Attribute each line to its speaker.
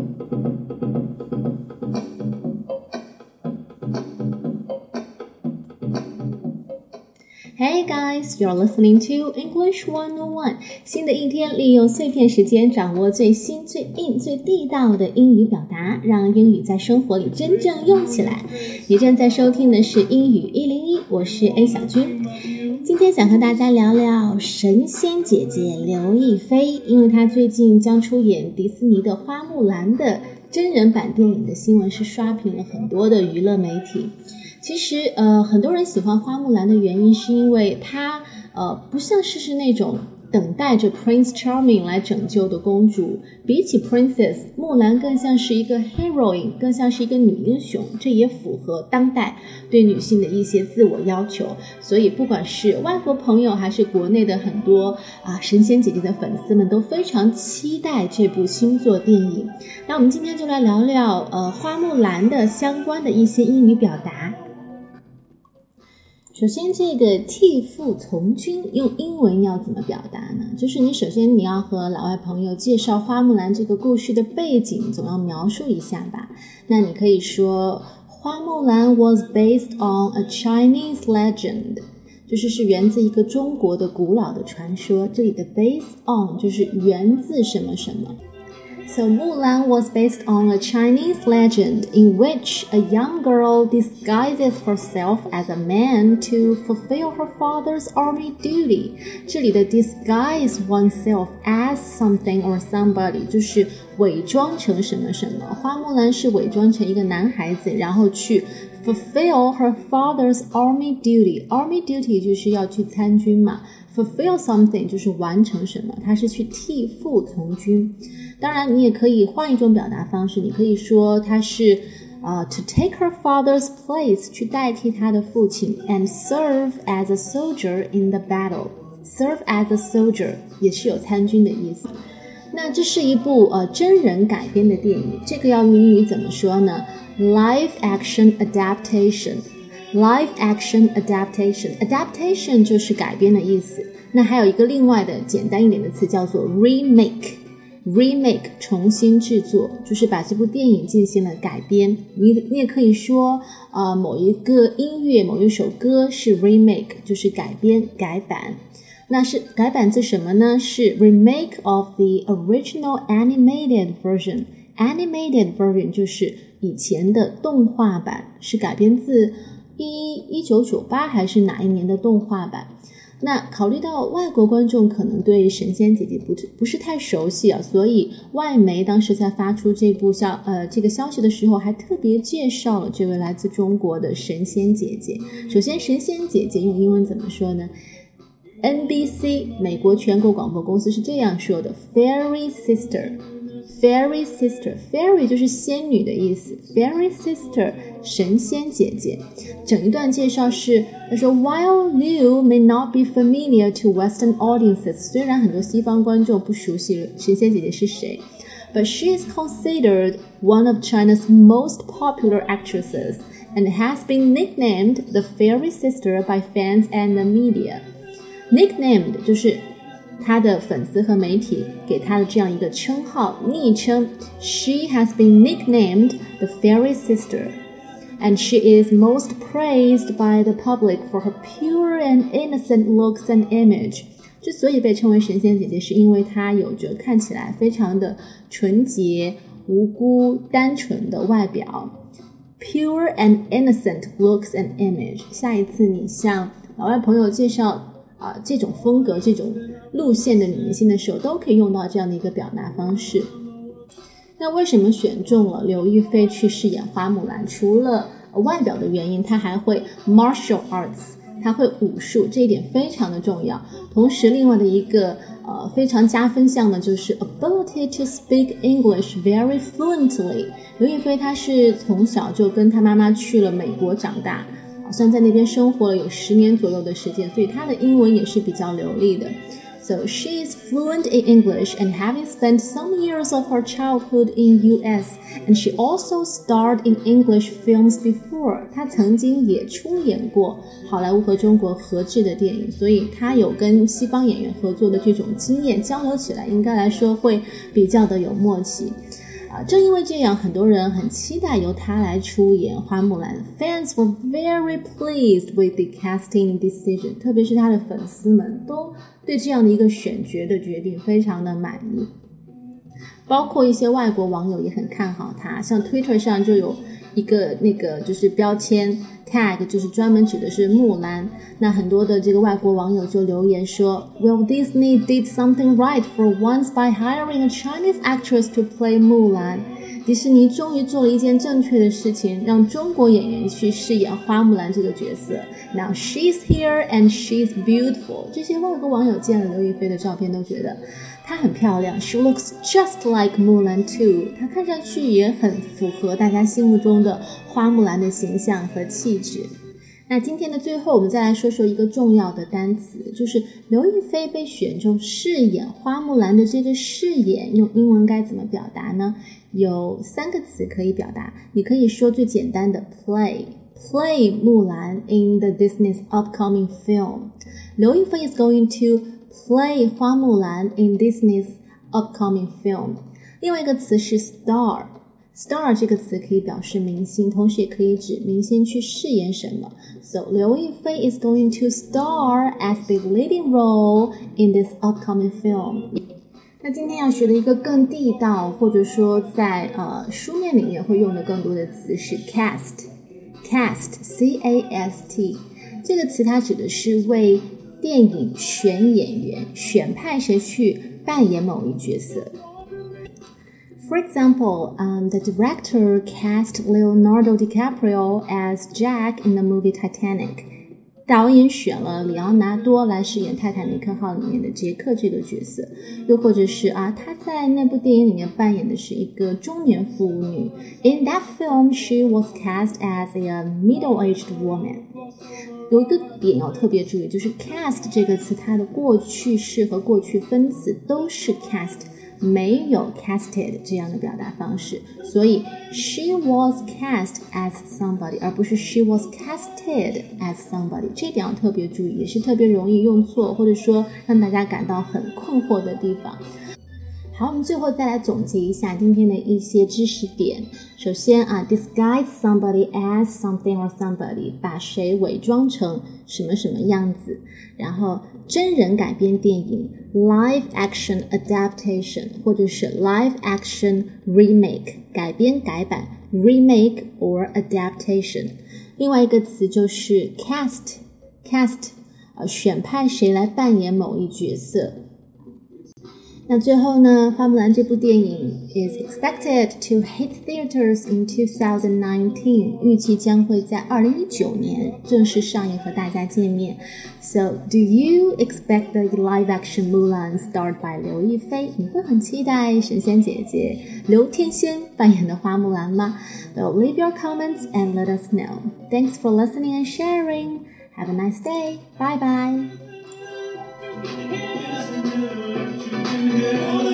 Speaker 1: thank you Hey guys, you're listening to English One On One。新的一天，利用碎片时间掌握最新、最硬、最地道的英语表达，让英语在生活里真正用起来。你正在收听的是英语一零一，我是 A 小军。今天想和大家聊聊神仙姐姐刘亦菲，因为她最近将出演迪士尼的《花木兰》的真人版电影的新闻是刷屏了很多的娱乐媒体。其实，呃，很多人喜欢花木兰的原因，是因为她，呃，不像是是那种等待着 Prince Charming 来拯救的公主。比起 Princess，木兰更像是一个 heroine，更像是一个女英雄。这也符合当代对女性的一些自我要求。所以，不管是外国朋友，还是国内的很多啊神仙姐姐的粉丝们，都非常期待这部新作电影。那我们今天就来聊聊，呃，花木兰的相关的一些英语表达。首先，这个替父从军用英文要怎么表达呢？就是你首先你要和老外朋友介绍花木兰这个故事的背景，总要描述一下吧。那你可以说，花木兰 was based on a Chinese legend，就是是源自一个中国的古老的传说。这里的 base on 就是源自什么什么。So Mulan was based on a Chinese legend in which a young girl disguises herself as a man to fulfill her father's army duty. 这里的 disguise oneself as something or somebody 就是伪装成什么什么。花木兰是伪装成一个男孩子，然后去 fulfill her father's army duty. Army duty 就是要去参军嘛。fulfill something 就是完成什么，她是去替父从军。当然，你也可以换一种表达方式，你可以说她是啊、uh,，to take her father's place 去代替她的父亲，and serve as a soldier in the battle。serve as a soldier 也是有参军的意思。 那这是一部呃真人改编的电影，这个要用英语怎么说呢？Live action adaptation。Live action adaptation adaptation 就是改编的意思。那还有一个另外的简单一点的词叫做 remake。remake 重新制作，就是把这部电影进行了改编。你你也可以说，呃，某一个音乐、某一首歌是 remake，就是改编、改版。那是改版自什么呢？是 remake of the original animated version。animated version 就是以前的动画版，是改编自一一九九八还是哪一年的动画版？那考虑到外国观众可能对神仙姐姐不不是太熟悉啊，所以外媒当时在发出这部消呃这个消息的时候，还特别介绍了这位来自中国的神仙姐姐。首先，神仙姐姐用英文怎么说呢 ？NBC 美国全国广播公司是这样说的：Fairy Sister。Fairy sister, fairy 就是仙女的意思，fairy sister 神仙姐姐。整一段介绍是，他说，While Liu may not be familiar to Western audiences，虽然很多西方观众不熟悉神仙姐姐是谁，but she is considered one of China's most popular actresses and has been nicknamed the fairy sister by fans and the media. Nicknamed 就是他的粉丝和媒体给他的这样一个称号、昵称，She has been nicknamed the Fairy Sister, and she is most praised by the public for her pure and innocent looks and image. 之所以被称为神仙姐姐，是因为她有着看起来非常的纯洁、无辜、单纯的外表。Pure and innocent looks and image。下一次你向老外朋友介绍。 啊，这种风格、这种路线的女明星的时候，都可以用到这样的一个表达方式。那为什么选中了刘亦菲去饰演花木兰？除了外表的原因，她还会 martial arts，她会武术，这一点非常的重要。同时，另外的一个呃非常加分项呢，就是 ability to speak English very fluently。刘亦菲她是从小就跟她妈妈去了美国长大。好像在那边生活了有十年左右的时间，所以她的英文也是比较流利的。So she is fluent in English and having spent some years of her childhood in US, and she also starred in English films before. 她曾经也出演过好莱坞和中国合制的电影，所以她有跟西方演员合作的这种经验，交流起来应该来说会比较的有默契。啊，正因为这样，很多人很期待由他来出演花木兰。Fans were very pleased with the casting decision，特别是他的粉丝们都对这样的一个选角的决定非常的满意。包括一些外国网友也很看好他，像 Twitter 上就有一个那个就是标签 tag，就是专门指的是木兰。那很多的这个外国网友就留言说，Will Disney did something right for once by hiring a Chinese actress to play 木兰。迪士尼终于做了一件正确的事情，让中国演员去饰演花木兰这个角色。Now she's here and she's beautiful。这些外国网友见了刘亦菲的照片都觉得。她很漂亮，She looks just like Mulan too。她看上去也很符合大家心目中的花木兰的形象和气质。那今天的最后，我们再来说说一个重要的单词，就是刘亦菲被选中饰演花木兰的这个饰演，用英文该怎么表达呢？有三个词可以表达，你可以说最简单的 play，play 木兰 in the Disney's upcoming film。刘亦菲 is going to Play 花木兰 in Disney's upcoming film。另外一个词是 star Star 这个词可以表示明星，同时也可以指明星去饰演什么。So 刘亦菲 is going to star as the leading role in this upcoming film。那今天要学的一个更地道，或者说在呃书面里面会用的更多的词是 cast，cast，c a s t，这个词它指的是为电影选演员，选派谁去扮演某一角色。For example, um, the director cast Leonardo DiCaprio as Jack in the movie Titanic. 导演选了里奥纳多来饰演《泰坦尼克号》里面的杰克这个角色，又或者是啊，他在那部电影里面扮演的是一个中年妇女。In that film, she was cast as a middle-aged woman. 有一个点要特别注意，就是 cast 这个词，它的过去式和过去分词都是 cast， 没有 casted 这样的表达方式。所以 she was cast as somebody，而不是 she was casted as somebody。这点要特别注意，也是特别容易用错，或者说让大家感到很困惑的地方。好，我们最后再来总结一下今天的一些知识点。首先啊，disguise somebody as something or somebody，把谁伪装成什么什么样子。然后，真人改编电影，live action adaptation，或者是 live action remake，改编改版，remake or adaptation。另外一个词就是 cast，cast，呃，选派谁来扮演某一角色。那最后呢，《花木兰》这部电影 is expected to hit theaters in 2019，预计将会在二零一九年正式上映和大家见面。So, do you expect the live-action Mulan starred by 刘亦菲？你会很期待神仙姐姐刘天仙扮演的花木兰吗？Well, leave your comments and let us know. Thanks for listening and sharing. Have a nice day. Bye bye. Senhor.